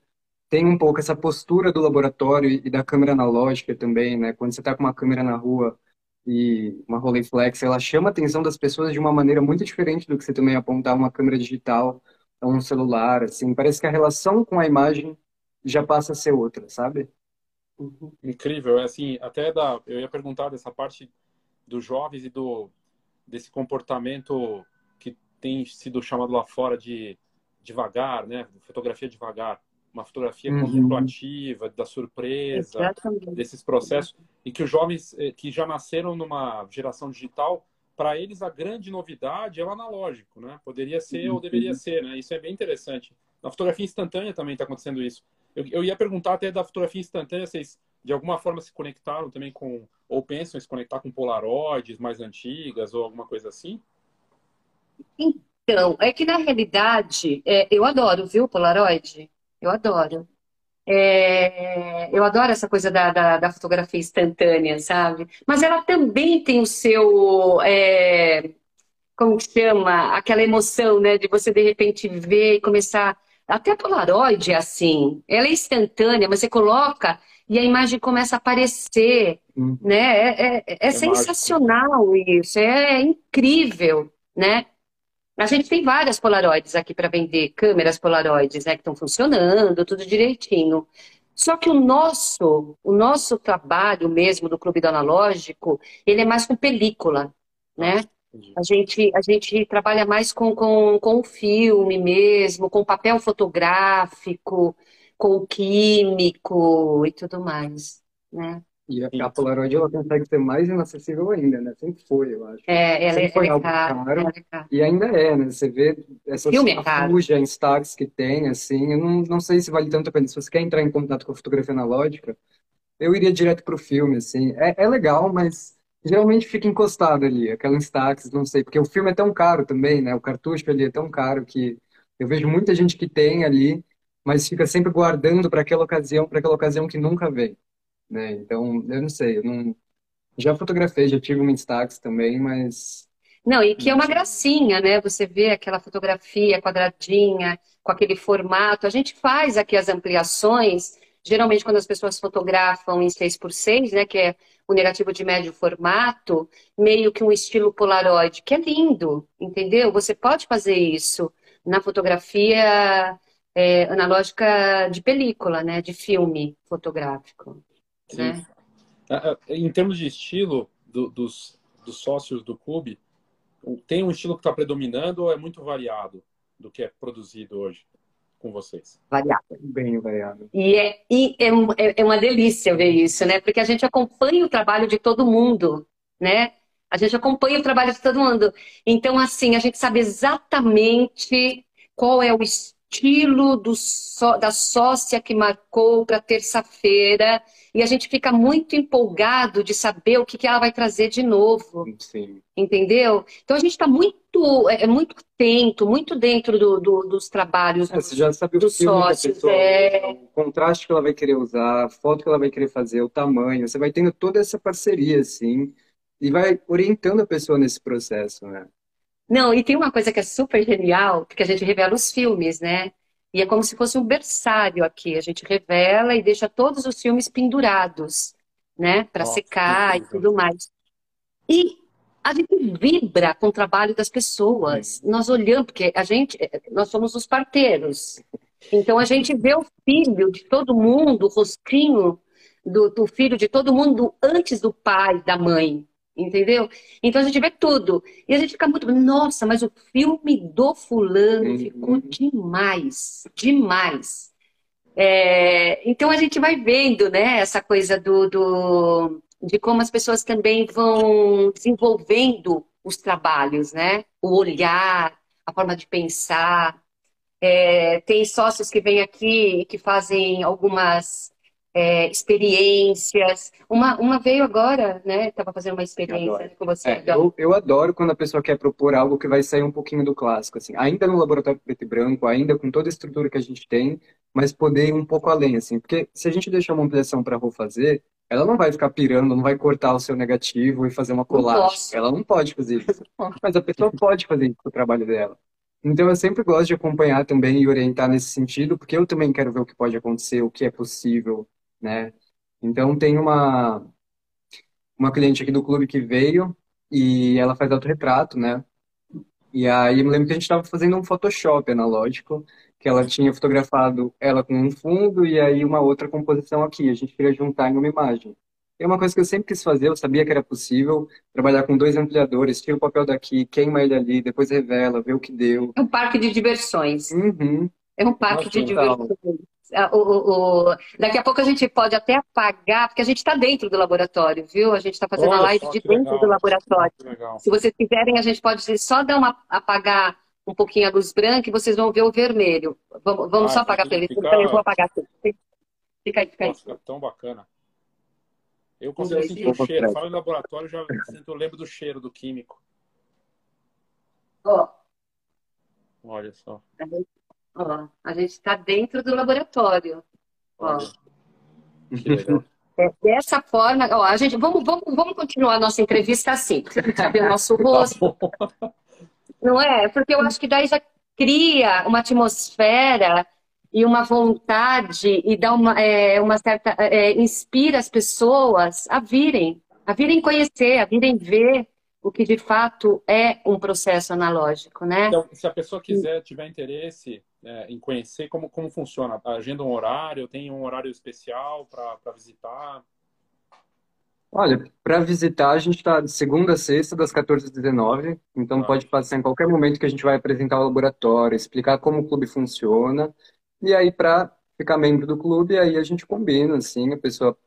tem um pouco essa postura do laboratório e da câmera analógica também, né? Quando você está com uma câmera na rua e uma Rolleiflex, ela chama a atenção das pessoas de uma maneira muito diferente do que você também apontar uma câmera digital ou um celular, assim. Parece que a relação com a imagem já passa a ser outra, sabe? Uhum. Incrível, é assim, até da, eu ia perguntar dessa parte dos jovens e do desse comportamento que tem sido chamado lá fora de devagar, né? Fotografia devagar, uma fotografia uhum. contemplativa, da surpresa, Exatamente. desses processos, e que os jovens eh, que já nasceram numa geração digital, para eles a grande novidade é o analógico, né? Poderia ser uhum. ou deveria ser, né? Isso é bem interessante. Na fotografia instantânea também está acontecendo isso. Eu, eu ia perguntar até da fotografia instantânea, vocês de alguma forma se conectaram também com, ou pensam em se conectar com polaroides mais antigas ou alguma coisa assim? Então, é que na realidade, é, eu adoro, viu, polaroid? Eu adoro. É, eu adoro essa coisa da, da, da, fotografia instantânea, sabe? Mas ela também tem o seu. É, como que chama? Aquela emoção, né? De você de repente ver e começar. Até a Polaroid é assim. Ela é instantânea, mas você coloca e a imagem começa a aparecer, hum. né? É, é, é, é sensacional mágico. isso, é incrível, né? A gente tem várias Polaroids aqui para vender, câmeras Polaroids, né, que estão funcionando, tudo direitinho. Só que o nosso, o nosso trabalho mesmo do Clube do Analógico, ele é mais com película, né? A gente, a gente trabalha mais com, com, com filme mesmo, com papel fotográfico, com químico e tudo mais, né? E a, a Polaroid ela consegue ser mais inacessível ainda, né? Sempre foi, eu acho. É, ela, Sempre foi ela algo caro, caro, é caro. E ainda é, né? Você vê essas em stacks que tem, assim, eu não, não sei se vale tanto a pena. Se você quer entrar em contato com a fotografia analógica, eu iria direto pro filme, assim. É, é legal, mas geralmente fica encostado ali, aquela Instax, não sei, porque o filme é tão caro também, né? O cartucho ali é tão caro que eu vejo muita gente que tem ali mas fica sempre guardando para aquela ocasião, para aquela ocasião que nunca vem, né? Então, eu não sei, eu não já fotografei, já tive um Instax também, mas não, e que é uma gracinha, né? Você vê aquela fotografia quadradinha, com aquele formato. A gente faz aqui as ampliações, geralmente quando as pessoas fotografam em 6x6, né? Que é o negativo de médio formato, meio que um estilo Polaroid, que é lindo, entendeu? Você pode fazer isso na fotografia é, analógica de película, né? De filme fotográfico. Sim. Né? É, é, em termos de estilo do, dos, dos sócios do clube, tem um estilo que está predominando ou é muito variado do que é produzido hoje com vocês? Variado. Bem variado. E é, e é, é, é uma delícia ver isso, né? Porque a gente acompanha o trabalho de todo mundo, né? A gente acompanha o trabalho de todo mundo. Então, assim, a gente sabe exatamente qual é o estilo estilo do da sócia que marcou para terça-feira e a gente fica muito empolgado de saber o que, que ela vai trazer de novo. Sim. Entendeu? Então a gente está muito, é, é, muito atento, muito dentro do, do, dos trabalhos é, você já sabe dos sócios. Pessoa, é... O contraste que ela vai querer usar, a foto que ela vai querer fazer, o tamanho. Você vai tendo toda essa parceria, assim, e vai orientando a pessoa nesse processo, né? Não, e tem uma coisa que é super genial, porque a gente revela os filmes, né? E é como se fosse um berçário aqui. A gente revela e deixa todos os filmes pendurados, né? Para secar e tudo mais. E a gente vibra com o trabalho das pessoas. Nós olhamos, porque a gente, nós somos os parteiros. Então a gente vê o filho de todo mundo, o rostinho do, do filho de todo mundo antes do pai, da mãe entendeu? Então a gente vê tudo. E a gente fica muito, nossa, mas o filme do fulano uhum. ficou demais, demais. É, então a gente vai vendo, né, essa coisa do, do, de como as pessoas também vão desenvolvendo os trabalhos, né? O olhar, a forma de pensar. É, tem sócios que vêm aqui e que fazem algumas é, experiências. Uma, uma veio agora, né? Estava fazendo uma experiência com você. É, eu, eu adoro quando a pessoa quer propor algo que vai sair um pouquinho do clássico, assim. Ainda no laboratório preto e branco, ainda com toda a estrutura que a gente tem, mas poder ir um pouco além, assim. Porque se a gente deixar uma ampliação para a Rô fazer, ela não vai ficar pirando, não vai cortar o seu negativo e fazer uma colagem. Não ela não pode fazer isso. Mas a pessoa pode fazer isso com o trabalho dela. Então eu sempre gosto de acompanhar também e orientar nesse sentido, porque eu também quero ver o que pode acontecer, o que é possível, né? Então tem uma uma cliente aqui do clube que veio e ela faz autorretrato, né? E aí eu me lembro que a gente estava fazendo um Photoshop analógico, que ela tinha fotografado ela com um fundo e aí uma outra composição aqui. A gente queria juntar em uma imagem. É uma coisa que eu sempre quis fazer, eu sabia que era possível, trabalhar com dois ampliadores, tira o papel daqui, queima ele ali, depois revela, vê o que deu. É um parque de diversões. Uhum. É um parque Nossa, de diversões. Ah, o, o, daqui a pouco a gente pode até apagar, porque a gente está dentro do laboratório, viu? A gente está fazendo Olha a live de dentro legal, do laboratório. Se vocês quiserem, a gente pode só dar uma apagar um pouquinho a luz branca e vocês vão ver o vermelho. Vamos, vamos ah, só apagar pelo fica... eu vou apagar tudo. Fica aí, fica aí. Nossa, tão bacana. Eu consigo sentir o cheiro. Fala em laboratório, já sinto, eu lembro do cheiro do químico. Ó. Olha só. Ó, a gente está dentro do laboratório. Ó. Que legal. É, dessa forma, ó, a gente vamos, vamos, vamos continuar a nossa entrevista assim, saber o nosso tá rosto. Não é? Porque eu acho que daí já cria uma atmosfera e uma vontade e dá uma, é, uma certa. É, inspira as pessoas a virem, a virem conhecer, a virem ver o que de fato é um processo analógico, né? Então, se a pessoa quiser, tiver interesse é, em conhecer como, como funciona, agenda um horário, tem um horário especial para visitar? Olha, para visitar a gente está de segunda a sexta, das 14 às 19, então ah. pode passar em qualquer momento que a gente vai apresentar o laboratório, explicar como o clube funciona, e aí para ficar membro do clube, aí a gente combina, assim, a pessoa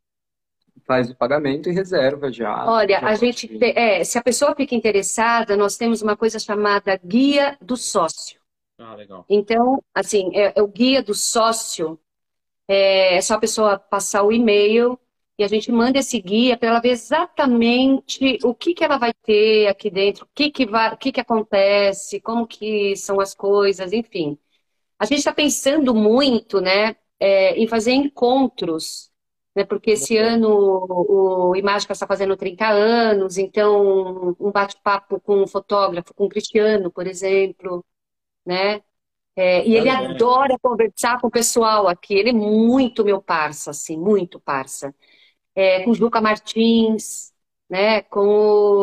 faz o pagamento e reserva já. Olha, já a gente, é, se a pessoa fica interessada, nós temos uma coisa chamada guia do sócio. Ah, legal. Então, assim, é, é o guia do sócio, é, é só a pessoa passar o e-mail e a gente manda esse guia para ela ver exatamente o que, que ela vai ter aqui dentro, o que, que, vai, o que, que acontece, como que são as coisas, enfim. A gente está pensando muito né, é, em fazer encontros, né, porque esse ano o, o Imágica está fazendo 30 anos, então um bate-papo com um fotógrafo, com o Cristiano, por exemplo, né? É, e ele adora conversar com o pessoal aqui. Ele é muito meu parça, assim, muito parça é, com Juca Martins, né, com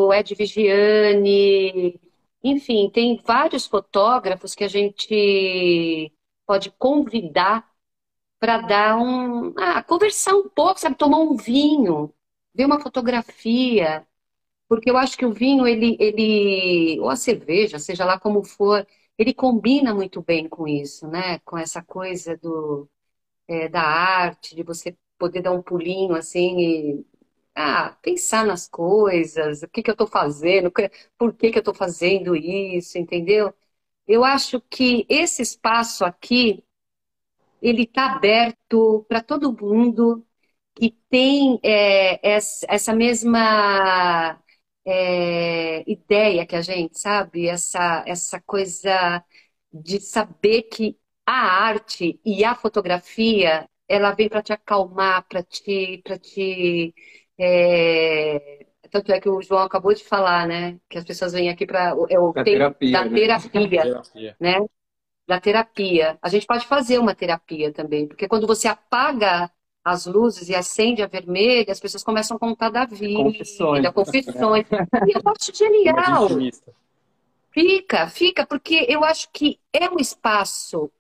o Ed Vigiani, enfim, tem vários fotógrafos que a gente pode convidar para dar um. Ah, conversar um pouco, sabe? Tomar um vinho, ver uma fotografia. Porque eu acho que o vinho, ele, ele, ou a cerveja, seja lá como for, ele combina muito bem com isso, né? Com essa coisa do, é, da arte, de você poder dar um pulinho assim e ah, pensar nas coisas, o que, que eu estou fazendo, por que, que eu estou fazendo isso, entendeu? Eu acho que esse espaço aqui, ele está aberto para todo mundo que tem é, essa mesma é, ideia que a gente, sabe? Essa, essa coisa de saber que a arte e a fotografia ela vem para te acalmar, para te, para te é... tanto é que o João acabou de falar, né? Que as pessoas vêm aqui para é o da terapia, da né? terapia, terapia, né? Da terapia. A gente pode fazer uma terapia também, porque quando você apaga as luzes e acende a vermelha, as pessoas começam a contar da vida, confissões. confissões. e eu acho genial. Fica, fica, porque eu acho que é um espaço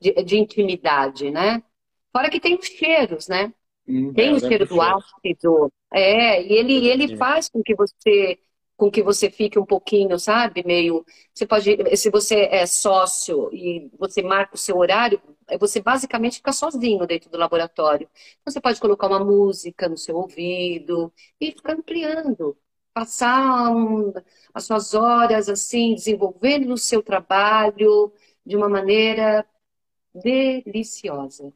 de, de intimidade, né? Fora que tem os cheiros, né? Hum, tem é, o cheiro do ácido. É, e ele, ele faz com que você com que você fique um pouquinho, sabe, meio. Você pode, se você é sócio e você marca o seu horário, você basicamente fica sozinho dentro do laboratório. Você pode colocar uma música no seu ouvido e ficar ampliando, passar um, as suas horas assim, desenvolvendo o seu trabalho de uma maneira deliciosa.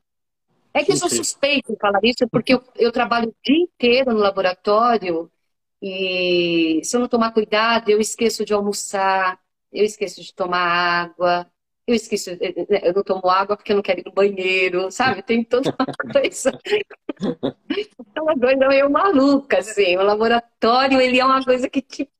É que eu sou suspeita em falar isso porque eu, eu trabalho o dia inteiro no laboratório e se eu não tomar cuidado, eu esqueço de almoçar, eu esqueço de tomar água, eu esqueço, eh, eh, eh, eu não tomo água porque eu não quero ir no banheiro, sabe? Tem toda uma coisa. É uma coisa meio maluca, assim. O laboratório, ele é uma coisa que te,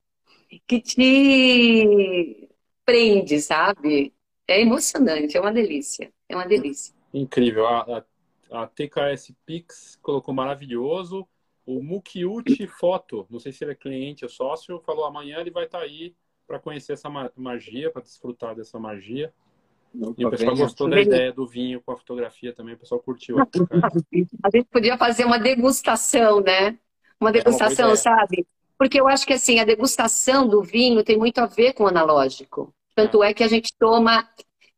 que te prende, sabe? É emocionante, é uma delícia. É uma delícia. Incrível. A, a a TKS Pix colocou maravilhoso. o Mukiuchi Foto, não sei se ele é cliente ou sócio, falou amanhã ele vai estar tá aí para conhecer essa magia, para desfrutar dessa magia. E o pessoal gostou da ideia do vinho com a fotografia também, o pessoal curtiu. a gente podia fazer uma degustação, né? Uma degustação, é uma sabe? Porque eu acho que assim, a degustação do vinho tem muito a ver com o analógico. Tanto é, é que a gente toma,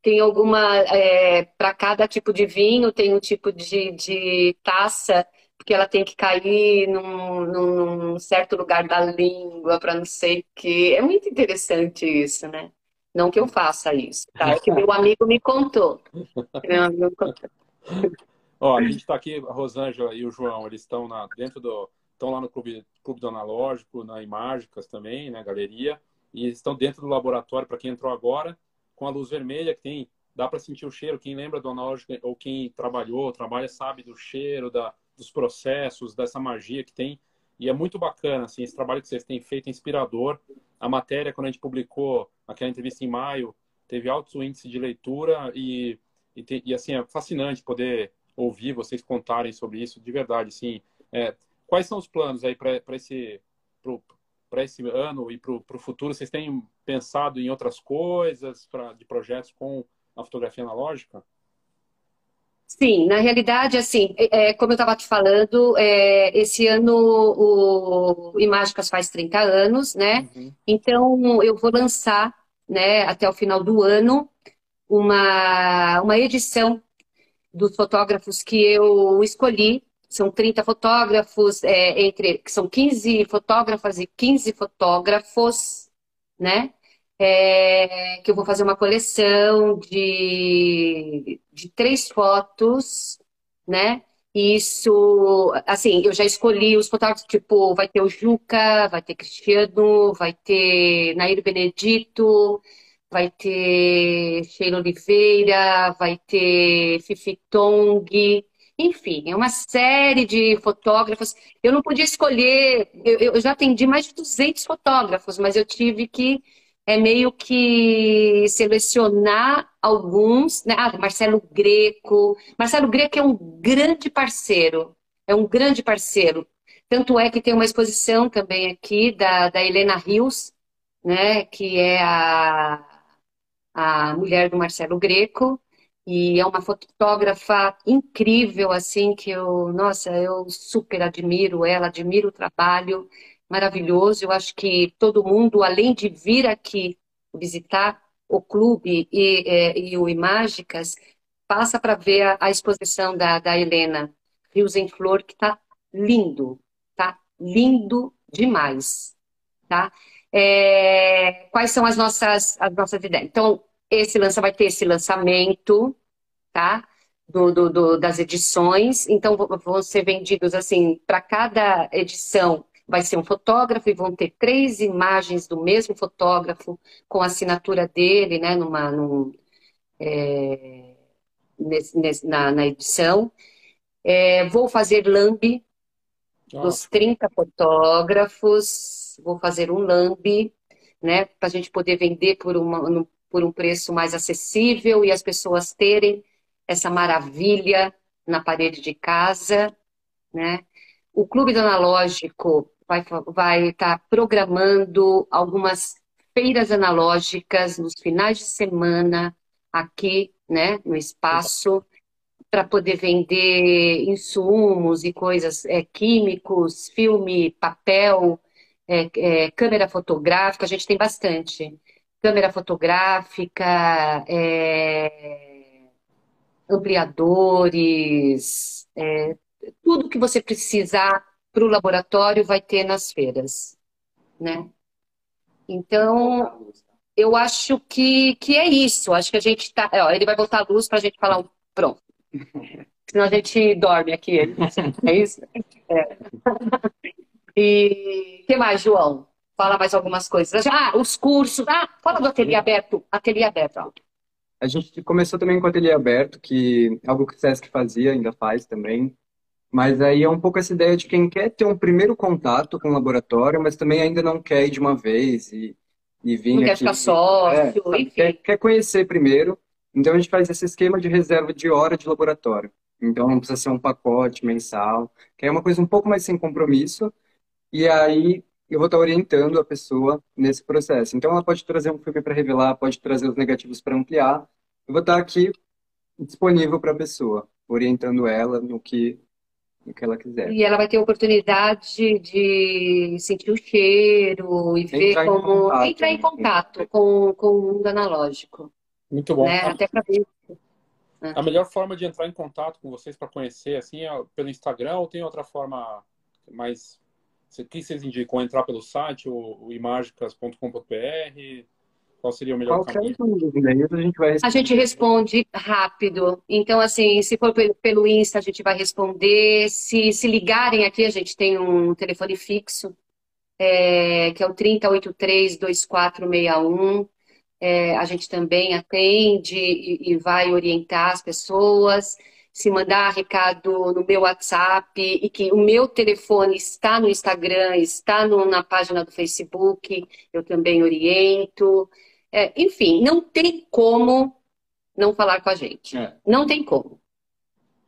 tem alguma, é, para cada tipo de vinho, tem um tipo de, de taça, porque ela tem que cair num, num certo lugar da língua para não sei o quê. É muito interessante isso, né? Não que eu faça isso, tá? É que meu amigo me contou. Meu amigo contou. Ó, a gente está aqui, a Rosângela e o João, eles estão na, dentro do. estão lá no Clube, Clube do Analógico, na Imágicas também, na galeria, e estão dentro do laboratório, para quem entrou agora, com a luz vermelha, que tem. Dá para sentir o cheiro. Quem lembra do analógico ou quem trabalhou, trabalha, sabe do cheiro, da, dos processos, dessa magia que tem. E é muito bacana, assim, esse trabalho que vocês têm feito é inspirador. A matéria, quando a gente publicou aquela entrevista em maio, teve altos índices de leitura e, e, te, e, assim, é fascinante poder ouvir vocês contarem sobre isso, de verdade, assim. É, quais são os planos aí para esse, para esse ano e para o futuro? Vocês têm pensado em outras coisas pra, de projetos com a fotografia analógica? Sim, na realidade, assim, é, é como eu estava te falando, é, esse ano o Imágicas faz 30 anos, né? Uhum. Então eu vou lançar, né, até o final do ano, uma, uma edição dos fotógrafos que eu escolhi. São 30 fotógrafos, é, entre, são 15 fotógrafas e 15 fotógrafos, né? É, que eu vou fazer uma coleção de, de três fotos, né? Isso, assim, eu já escolhi os fotógrafos, tipo, vai ter o Juca, vai ter Cristiano, vai ter Nair Benedito, vai ter Sheila Oliveira, vai ter Fifi Tong, enfim, é uma série de fotógrafos. Eu não podia escolher, eu, eu já atendi mais de 200 fotógrafos, mas eu tive que é meio que selecionar alguns, né? Ah, Marcelo Greco. Marcelo Greco é um grande parceiro, é um grande parceiro. Tanto é que tem uma exposição também aqui da, da Helena Rios, né? Que é a, a mulher do Marcelo Greco. E é uma fotógrafa incrível, assim, que eu, nossa, eu super admiro ela, admiro o trabalho maravilhoso. Eu acho que todo mundo, além de vir aqui visitar o clube e, é, e o Imágicas, passa para ver a, a, exposição da, da Helena Rios em Flor, que está lindo, tá lindo demais, tá? É, quais são as nossas, as nossas ideias? Então, esse lança vai ter esse lançamento, tá? Do, do, do das edições. Então, vão ser vendidos assim para cada edição vai ser um fotógrafo e vão ter três imagens do mesmo fotógrafo com a assinatura dele, né, numa, num, é, nesse, nesse, na, na, edição. É, vou fazer lambe dos 30 fotógrafos, vou fazer um lambe, né, para a gente poder vender por, uma, por um preço mais acessível e as pessoas terem essa maravilha na parede de casa, né? O Clube do Analógico vai vai estar tá programando algumas feiras analógicas nos finais de semana aqui, né, no espaço para poder vender insumos e coisas é, químicos, filme, papel, é, é, câmera fotográfica, a gente tem bastante. Câmera fotográfica, é, ampliadores, é, tudo que você precisar para o laboratório vai ter nas feiras, né? Então, eu acho que, que é isso. Acho que a gente tá. Ó, ele vai botar a luz para a gente falar. Pronto. Senão a gente dorme aqui. É isso? É. E o que mais, João? Fala mais algumas coisas. Ah, os cursos. Ah, fala do ateliê aberto. Ateliê aberto. Ó. A gente começou também com o ateliê aberto, que é algo que o Sesc fazia, ainda faz também. Mas aí é um pouco essa ideia de quem quer ter um primeiro contato com o laboratório, mas também ainda não quer ir de uma vez e, e vir não aqui. quer ficar sócio, é, Quer, quer conhecer primeiro. Então a gente faz esse esquema de reserva de hora de laboratório. Então não precisa ser um pacote mensal, que é uma coisa um pouco mais sem compromisso. E aí eu vou estar orientando a pessoa nesse processo. Então ela pode trazer um filme para revelar, pode trazer os negativos para ampliar. Eu vou estar aqui disponível para a pessoa, orientando ela no que o que ela quiser. E ela vai ter a oportunidade de sentir o cheiro e entrar ver como. Contato, entrar em né? contato com, com o mundo analógico. Muito bom. Né? Até para ver. A melhor forma de entrar em contato com vocês para conhecer, assim, é pelo Instagram ou tem outra forma mais. O que vocês indicam? Entrar pelo site, o, imagicas.com.br? Qual seria o melhor Qualquer caminho? dúvida, a gente vai A gente responde rápido. Então, assim, se for pelo Insta, a gente vai responder. Se, se ligarem aqui, a gente tem um telefone fixo, é, que é o 3083-2461. É, a gente também atende e, e vai orientar as pessoas se mandar recado no meu WhatsApp e que o meu telefone está no Instagram, está no, na página do Facebook, eu também oriento. É, enfim, não tem como não falar com a gente. É. Não tem como.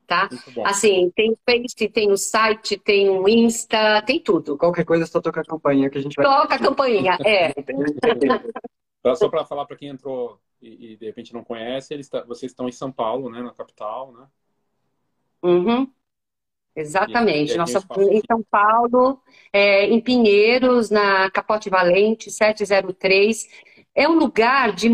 Tá? Assim, tem o Face, tem o site, tem o Insta, tem tudo. Qualquer coisa, é só toca a campainha que a gente vai. Toca a campainha, é. só para falar para quem entrou e, e, de repente não conhece, eles tá, vocês estão em São Paulo, né, na capital, né? Uhum. Exatamente. Nós estamos em São Paulo, é, em Pinheiros, na Capote Valente, 703. É um lugar de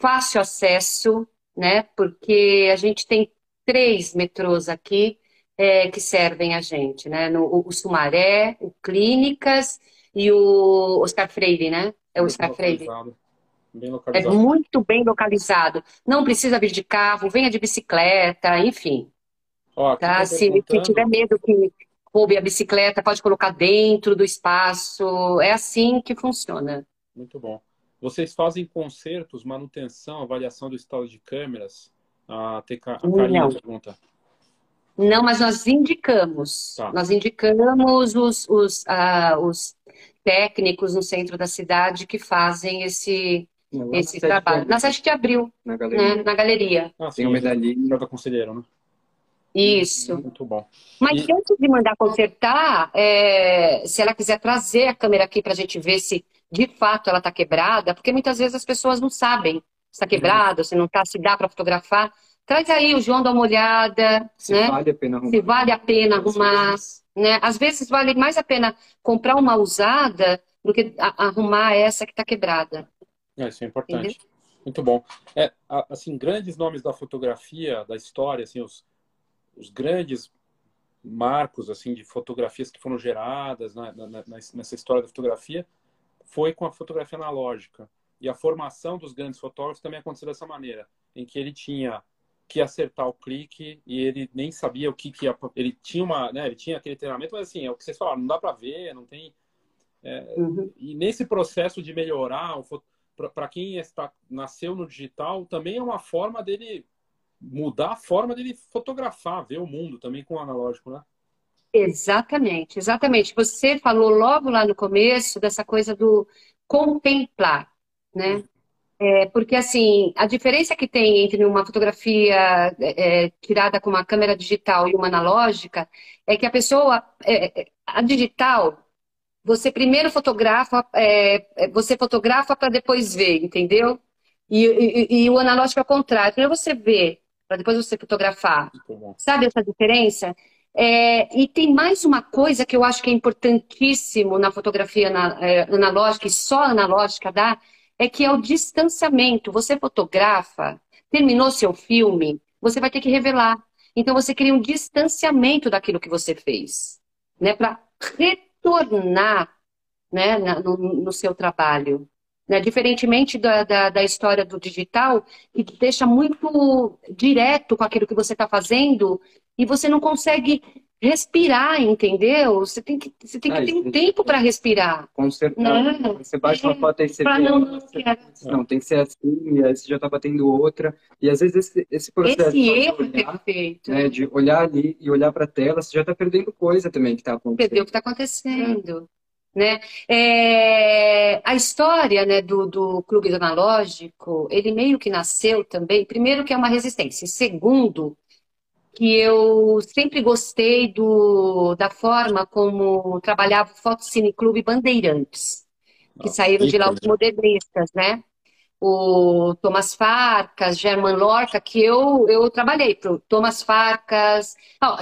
fácil acesso, né? Porque a gente tem três metrôs aqui é, que servem a gente, né? No, o Sumaré, o Clínicas e o Oscar Freire, né? É o Oscar Freire. É muito bem localizado. Não precisa vir de carro, venha de bicicleta, enfim. Ó, tá? Se, se tiver medo que roube a bicicleta, pode colocar dentro do espaço. É assim que funciona. Muito bom. Vocês fazem consertos, manutenção, avaliação do estado de câmeras? A, TK, a Karina pergunta. Não, mas nós indicamos. Tá. Nós indicamos os, os, uh, os técnicos no centro da cidade que fazem esse, esse trabalho. Na 7 de abril, na galeria. Né? Na galeria. Ah, sim, o medalhinho da conselheiro, né? Isso. Muito bom. Mas e... antes de mandar consertar, é, se ela quiser trazer a câmera aqui para a gente ver se de fato ela está quebrada, porque muitas vezes as pessoas não sabem se está quebrada, se não está, se dá para fotografar. Traz aí, o João dá uma olhada. Se né? vale a pena arrumar. Se vale a pena arrumar. Né? Às vezes vale mais a pena comprar uma usada do que arrumar essa que está quebrada. É, isso é importante. Entendeu? Muito bom. É, assim, grandes nomes da fotografia, da história, assim, os, os grandes marcos assim de fotografias que foram geradas na, na, nessa história da fotografia foi com a fotografia analógica. E a formação dos grandes fotógrafos também aconteceu dessa maneira, em que ele tinha que acertar o clique e ele nem sabia o que, que ia, ele tinha uma, né, ele tinha aquele treinamento, mas assim, é o que vocês falaram, não dá para ver, não tem é, uhum. e nesse processo de melhorar para quem está nasceu no digital, também é uma forma dele mudar a forma dele fotografar, ver o mundo também com o analógico, né? Exatamente, exatamente. Você falou logo lá no começo dessa coisa do contemplar, né? É, porque, assim, a diferença que tem entre uma fotografia é, tirada com uma câmera digital e uma analógica é que a pessoa, é, é a digital, você primeiro fotografa, é, é, você fotografa para depois ver, entendeu? E, e, e, o analógico é o contrário. Primeiro você vê, para depois você fotografar. Sabe essa diferença? É, e tem mais uma coisa que eu acho que é importantíssimo na fotografia é, analógica, e só analógica dá, é que é o distanciamento. Você fotografa, terminou seu filme, você vai ter que revelar. Então você cria um distanciamento daquilo que você fez, né, para retornar, né, no, no seu trabalho. Né? Diferentemente da, da, da, história do digital, que deixa muito direto com aquilo que você está fazendo e você não consegue respirar, entendeu? Você tem que, você tem que ah, ter um tempo para respirar. Com certeza. Né? Você bate uma foto e você vê. Não, não, não, tem que ser assim, e aí você já está batendo outra. E às vezes esse, esse processo esse erro é olhar, perfeito. Né, de olhar ali e olhar para a tela, você já está perdendo coisa também que está acontecendo. Perdeu o que está acontecendo. Né? É, a história né, do, do clube analógico, ele meio que nasceu também, primeiro que é uma resistência, segundo, que eu sempre gostei do, da forma como trabalhava o Fotocine Clube Bandeirantes, que ah, saíram de lá os modernistas, né? O Thomas Farcas, German Lorca, que eu, eu trabalhei para o Thomas Farcas.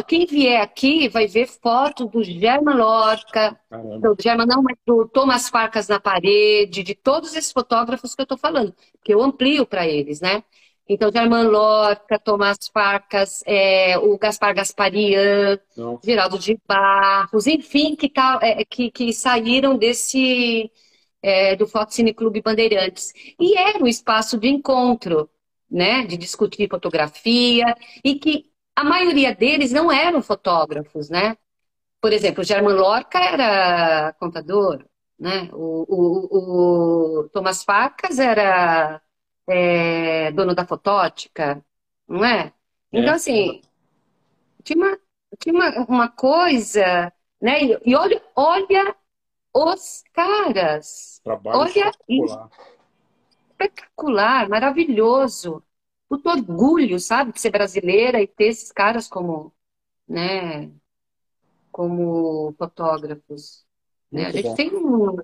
quem vier aqui vai ver foto do German Lorca, do German não, mas do Thomas Farcas na parede, de todos esses fotógrafos que eu estou falando, que eu amplio para eles, né? Então, German Lorca, Thomas Farcas, é, o Gaspar Gasparian, não. Geraldo de Barros, enfim, que, tá, é, que, que saíram desse é, do Fotocine Clube Bandeirantes. E era um espaço de encontro, né, de discutir fotografia, e que a maioria deles não eram fotógrafos, né? Por exemplo, o German Lorca era contador, né? O, o, o Thomas Facas era é, dono da fotótica, não é? Então, é. assim, tinha uma, tinha uma, uma coisa, né? E, e olha, olha os caras. Trabalho Olha espetacular. isso. Espetacular, maravilhoso. Muito orgulho, sabe, de ser brasileira e ter esses caras como, né, como fotógrafos. Né? A gente bom. tem um.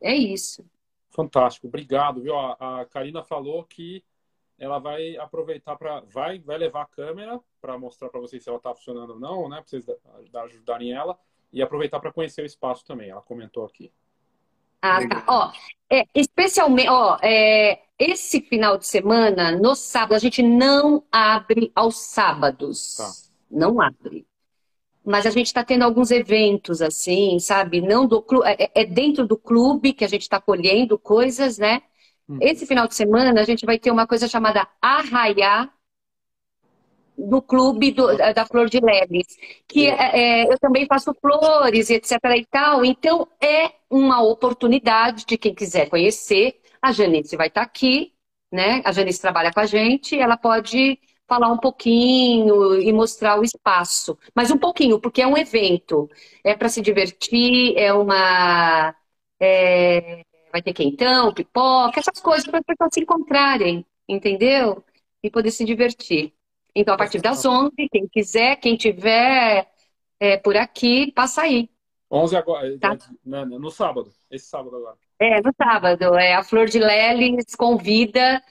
É isso. Fantástico, obrigado, viu? A, a Karina falou que ela vai aproveitar para vai vai levar a câmera para mostrar para vocês se ela está funcionando ou não, né? Para vocês ajudarem ela e aproveitar para conhecer o espaço também. Ela comentou aqui. Ah, tá. Ó, é, especialmente, ó, é, esse final de semana, no sábado, a gente não abre aos sábados. Tá. Não abre. Mas a gente está tendo alguns eventos, assim, sabe? Não do clube, é, é dentro do clube que a gente está colhendo coisas, né? Hum. Esse final de semana a gente vai ter uma coisa chamada Arraiar do clube do, da Flor de Leves, que é, é, eu também faço flores, etc. e tal. Então é uma oportunidade de quem quiser conhecer. A Janice vai estar aqui, né? A Janice trabalha com a gente, ela pode falar um pouquinho e mostrar o espaço, mas um pouquinho, porque é um evento, é para se divertir, é uma é... vai ter quentão, pipoca, essas coisas para as pessoas se encontrarem, entendeu? E poder se divertir. Então, a partir das 11, quem quiser, quem tiver é, por aqui, passa aí. 11 agora, tá? É, no sábado, esse sábado agora. É, no sábado. É, a Flor de Leles convida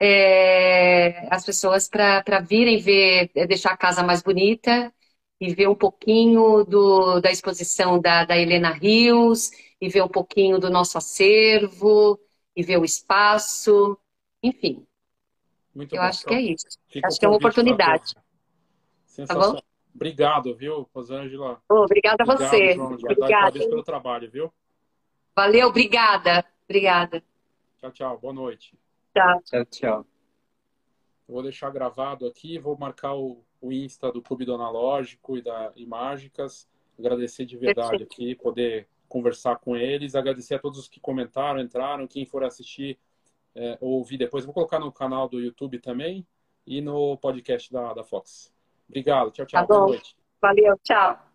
é, as pessoas para virem ver, é, deixar a casa mais bonita e ver um pouquinho do, da exposição da, da Helena Rios, e ver um pouquinho do nosso acervo, e ver o espaço, enfim. Muito eu bom, acho que é isso. Fica acho que é uma oportunidade. Tá bom? Obrigado, viu, Rosângela? Oh, obrigada a você. Obrigada. pelo trabalho, viu? Valeu, obrigada. Obrigada. Tchau, tchau. Boa noite. Tchau. Tchau, tchau. vou deixar gravado aqui, vou marcar o, o Insta do Clube do Analógico e da Imágicas. Agradecer de verdade Perfeito. aqui, poder conversar com eles. Agradecer a todos os que comentaram, entraram, quem for assistir é, ouvir depois. Vou colocar no canal do YouTube também e no podcast da, da Fox. Obrigado. Tchau, tchau. Tá Boa noite. Valeu. Tchau.